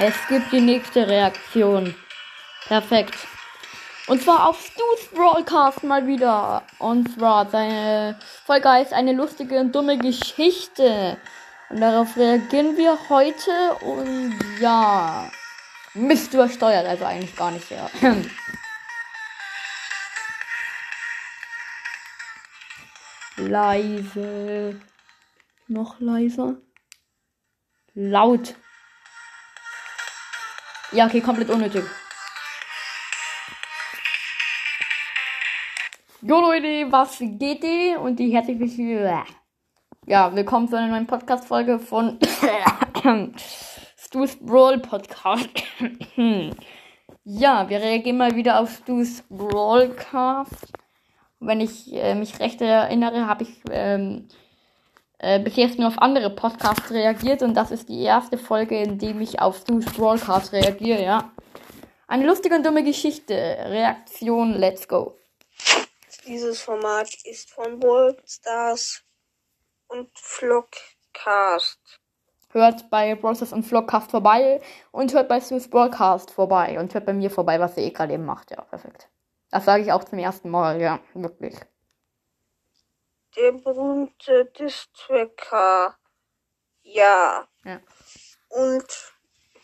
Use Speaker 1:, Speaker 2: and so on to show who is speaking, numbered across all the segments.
Speaker 1: Es gibt die nächste Reaktion. Perfekt. Und zwar auf Stu's Broadcast mal wieder. Und zwar seine Folge heißt eine lustige und dumme Geschichte. Und darauf reagieren wir heute. Und ja. Mist übersteuert, also eigentlich gar nicht, ja. Leise. Noch leiser. Laut. Ja, okay, komplett unnötig. Jo Leute, was geht die? Und die herzlich willkommen. Ja, willkommen zu einer neuen Podcast-Folge von Stu's Brawl Podcast. ja, wir reagieren mal wieder auf Stu's Brawlcast. Wenn ich äh, mich recht erinnere, habe ich ähm, äh, bis jetzt nur auf andere Podcasts reagiert und das ist die erste Folge, in dem ich auf Stu's Brawlcast reagiere, ja. Eine lustige und dumme Geschichte. Reaktion, let's go.
Speaker 2: Dieses Format ist von Worldstars und Vlogcast.
Speaker 1: Hört bei Browsers und Vlogcast vorbei und hört bei Stu's Broadcast vorbei und hört bei mir vorbei, was ihr eh gerade eben macht. Ja, perfekt. Das sage ich auch zum ersten Mal, ja, wirklich.
Speaker 2: Der berühmte Distracker. Ja.
Speaker 1: Ja.
Speaker 2: Und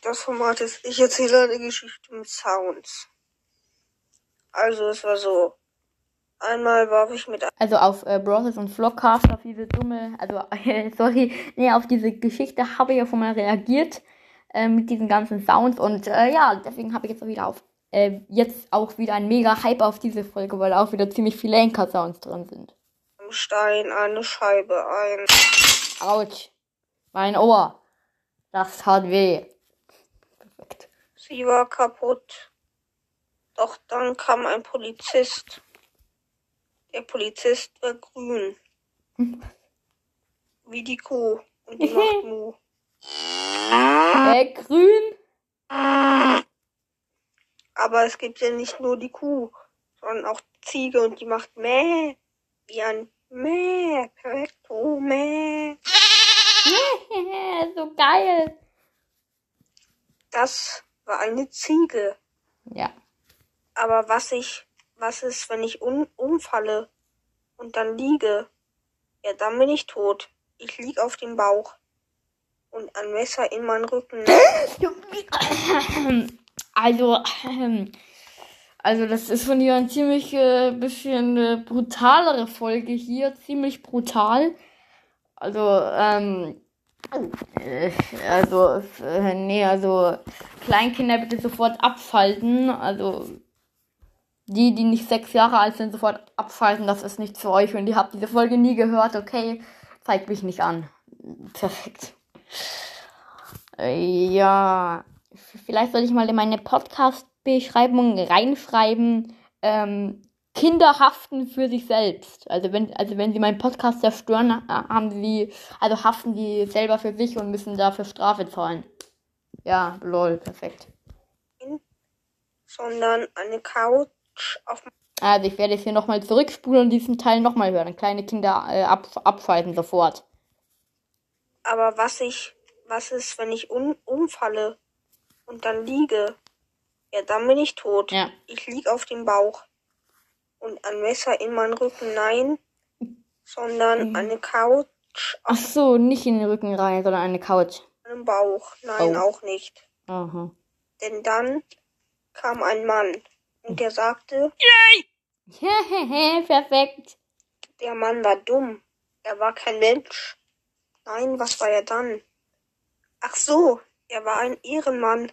Speaker 2: das Format ist, ich erzähle eine Geschichte mit Sounds. Also es war so. Einmal warf ich mit
Speaker 1: Also auf äh, Browsers und Vlogcast, auf diese dumme, also äh, sorry, nee, auf diese Geschichte habe ich ja schon mal reagiert äh, mit diesen ganzen Sounds und äh, ja, deswegen habe ich jetzt auch wieder auf äh, jetzt auch wieder ein mega Hype auf diese Folge, weil auch wieder ziemlich viele Anchor-Sounds drin sind.
Speaker 2: Stein eine Scheibe ein.
Speaker 1: Autsch. Mein Ohr. Das tat weh. Perfekt.
Speaker 2: Sie war kaputt. Doch dann kam ein Polizist. Der Polizist war grün. Wie die Kuh. Und die macht Mu.
Speaker 1: Äh, grün?
Speaker 2: Aber es gibt ja nicht nur die Kuh, sondern auch die Ziege und die macht Mäh. Wie ein Mäh. Perfekto Mäh.
Speaker 1: so geil.
Speaker 2: Das war eine Ziege.
Speaker 1: Ja.
Speaker 2: Aber was ich, was ist, wenn ich un umfalle und dann liege? Ja, dann bin ich tot. Ich lieg auf dem Bauch. Und ein Messer in meinen Rücken.
Speaker 1: Also, ähm, also das ist von hier ein ziemlich äh, bisschen äh, brutalere Folge hier, ziemlich brutal. Also, ähm, äh, also, äh, nee, also Kleinkinder bitte sofort abschalten. Also die, die nicht sechs Jahre alt sind, sofort abschalten. Das ist nicht für euch und ihr habt diese Folge nie gehört. Okay, zeigt mich nicht an. Perfekt. Äh, Ja, vielleicht soll ich mal in meine Podcast-Beschreibung reinschreiben, ähm, Kinder haften für sich selbst. Also wenn, also wenn sie meinen Podcast zerstören, haben sie, also haften sie selber für sich und müssen dafür Strafe zahlen. Ja, lol, perfekt.
Speaker 2: sondern eine Couch auf
Speaker 1: Also ich werde jetzt hier nochmal zurückspulen und diesen Teil nochmal hören. Kleine Kinder äh, ab, abschalten sofort.
Speaker 2: Aber was ich, was ist, wenn ich un umfalle und dann liege? Ja, dann bin ich tot.
Speaker 1: Ja.
Speaker 2: Ich lieg auf dem Bauch. Und ein Messer in meinen Rücken, nein, sondern eine Couch
Speaker 1: Ach so, nicht in den Rücken rein, sondern eine Couch.
Speaker 2: meinem Bauch, nein,
Speaker 1: Oh.
Speaker 2: auch nicht.
Speaker 1: Aha.
Speaker 2: Denn dann kam ein Mann und der sagte,
Speaker 1: Perfekt.
Speaker 2: der Mann war dumm. Er war kein Mensch. Nein, was war er dann? Ach so, er war ein Ehrenmann.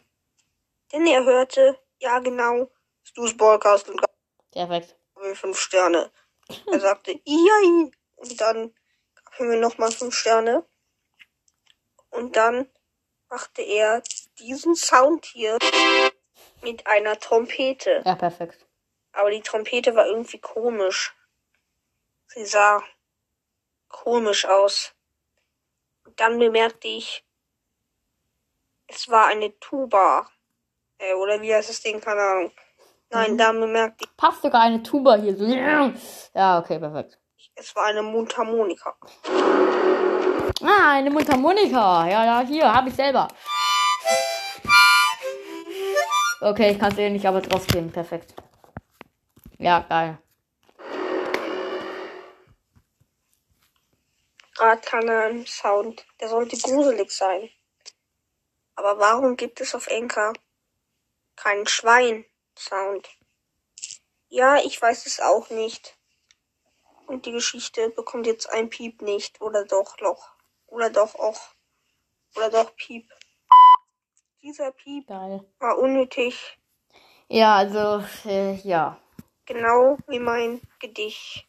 Speaker 2: Denn er hörte, ja genau, Stu's Podcast und
Speaker 1: Perfekt.
Speaker 2: gab mir fünf Sterne. Er sagte, Iai. Und dann gab er mir nochmal fünf Sterne. Und dann machte er diesen Sound hier mit einer Trompete.
Speaker 1: Ja, perfekt.
Speaker 2: Aber die Trompete war irgendwie komisch. Sie sah komisch aus. Und dann bemerkte ich, es war eine Tuba. Äh, oder wie heißt das Ding? Keine Ahnung. Nein, dann bemerkte ich,
Speaker 1: Passt sogar eine Tuba hier. Ja, okay, perfekt.
Speaker 2: es war eine Mundharmonika.
Speaker 1: Ah, eine Mundharmonika. Ja, ja, hier, habe ich selber. Okay, ich kann sehen, nicht, aber trotzdem. Perfekt. Ja, geil.
Speaker 2: Gerade kann ein Sound. Der sollte gruselig sein. Aber warum gibt es auf Enka keinen Schwein-Sound? Ja, ich weiß es auch nicht. Und die Geschichte bekommt jetzt ein Piep nicht. Oder doch Loch. Oder doch auch. Oder doch Piep. Dieser Piep
Speaker 1: Geil.
Speaker 2: war unnötig.
Speaker 1: Ja, also, äh, ja.
Speaker 2: Genau wie mein Gedicht.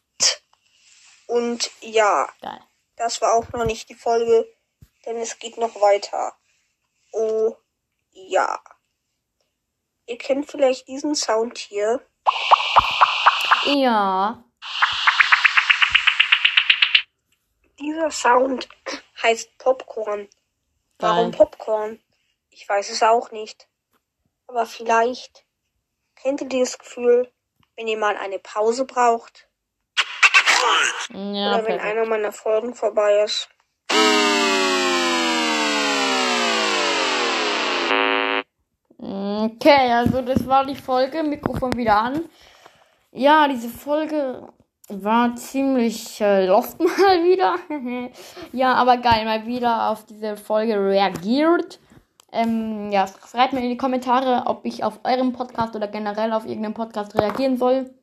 Speaker 2: Und ja,
Speaker 1: Geil.
Speaker 2: das war auch noch nicht die Folge, denn es geht noch weiter. Oh ja. Ihr kennt vielleicht diesen Sound hier.
Speaker 1: Ja.
Speaker 2: Dieser Sound heißt Popcorn. Warum
Speaker 1: Geil.
Speaker 2: Popcorn? Ich weiß es auch nicht. Aber vielleicht kennt ihr dieses Gefühl, wenn ihr mal eine Pause braucht
Speaker 1: Ja,
Speaker 2: oder wenn
Speaker 1: perfekt.
Speaker 2: einer meiner Folgen vorbei ist.
Speaker 1: Okay, also das war die Folge. Mikrofon wieder an. Ja, diese Folge war ziemlich äh, lost mal wieder. ja, aber geil, mal wieder auf diese Folge reagiert. Ähm, ja, schreibt mir in die Kommentare, ob ich auf eurem Podcast oder generell auf irgendeinem Podcast reagieren soll.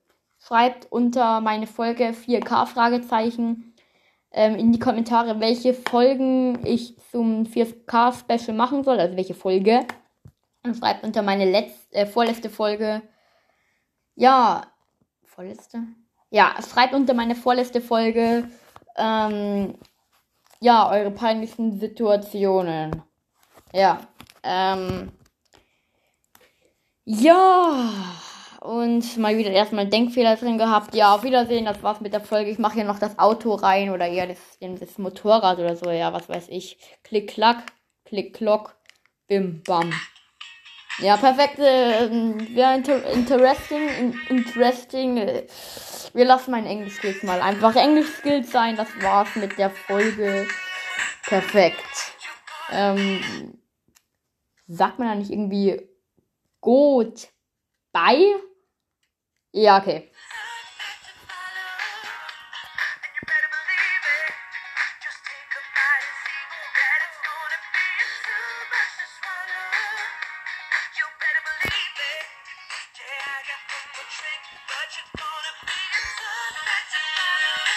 Speaker 1: Schreibt unter meine Folge 4K Fragezeichen ähm, in die Kommentare, welche Folgen ich zum 4K Special machen soll, also welche Folge. Und schreibt unter meine letzte, äh, vorletzte Folge. Ja, vorletzte? Ja, schreibt unter meine vorletzte Folge. Ähm, ja, eure peinlichsten Situationen. Ja. Ähm, ja. Und mal wieder erstmal Denkfehler drin gehabt. Ja, auf Wiedersehen. Das war's mit der Folge. Ich mache hier noch das Auto rein oder eher das, das Motorrad oder so. Ja, was weiß ich. Klick, klack. Klick, klock. Bim, bam. Ja, perfekt. Äh, Wäre inter interesting. In interesting. Äh, wir lassen meinen Englisch-Skills mal einfach Englisch-Skills sein. Das war's mit der Folge. Perfekt. Ähm, sagt man da nicht irgendwie gut bei? Ja, okay.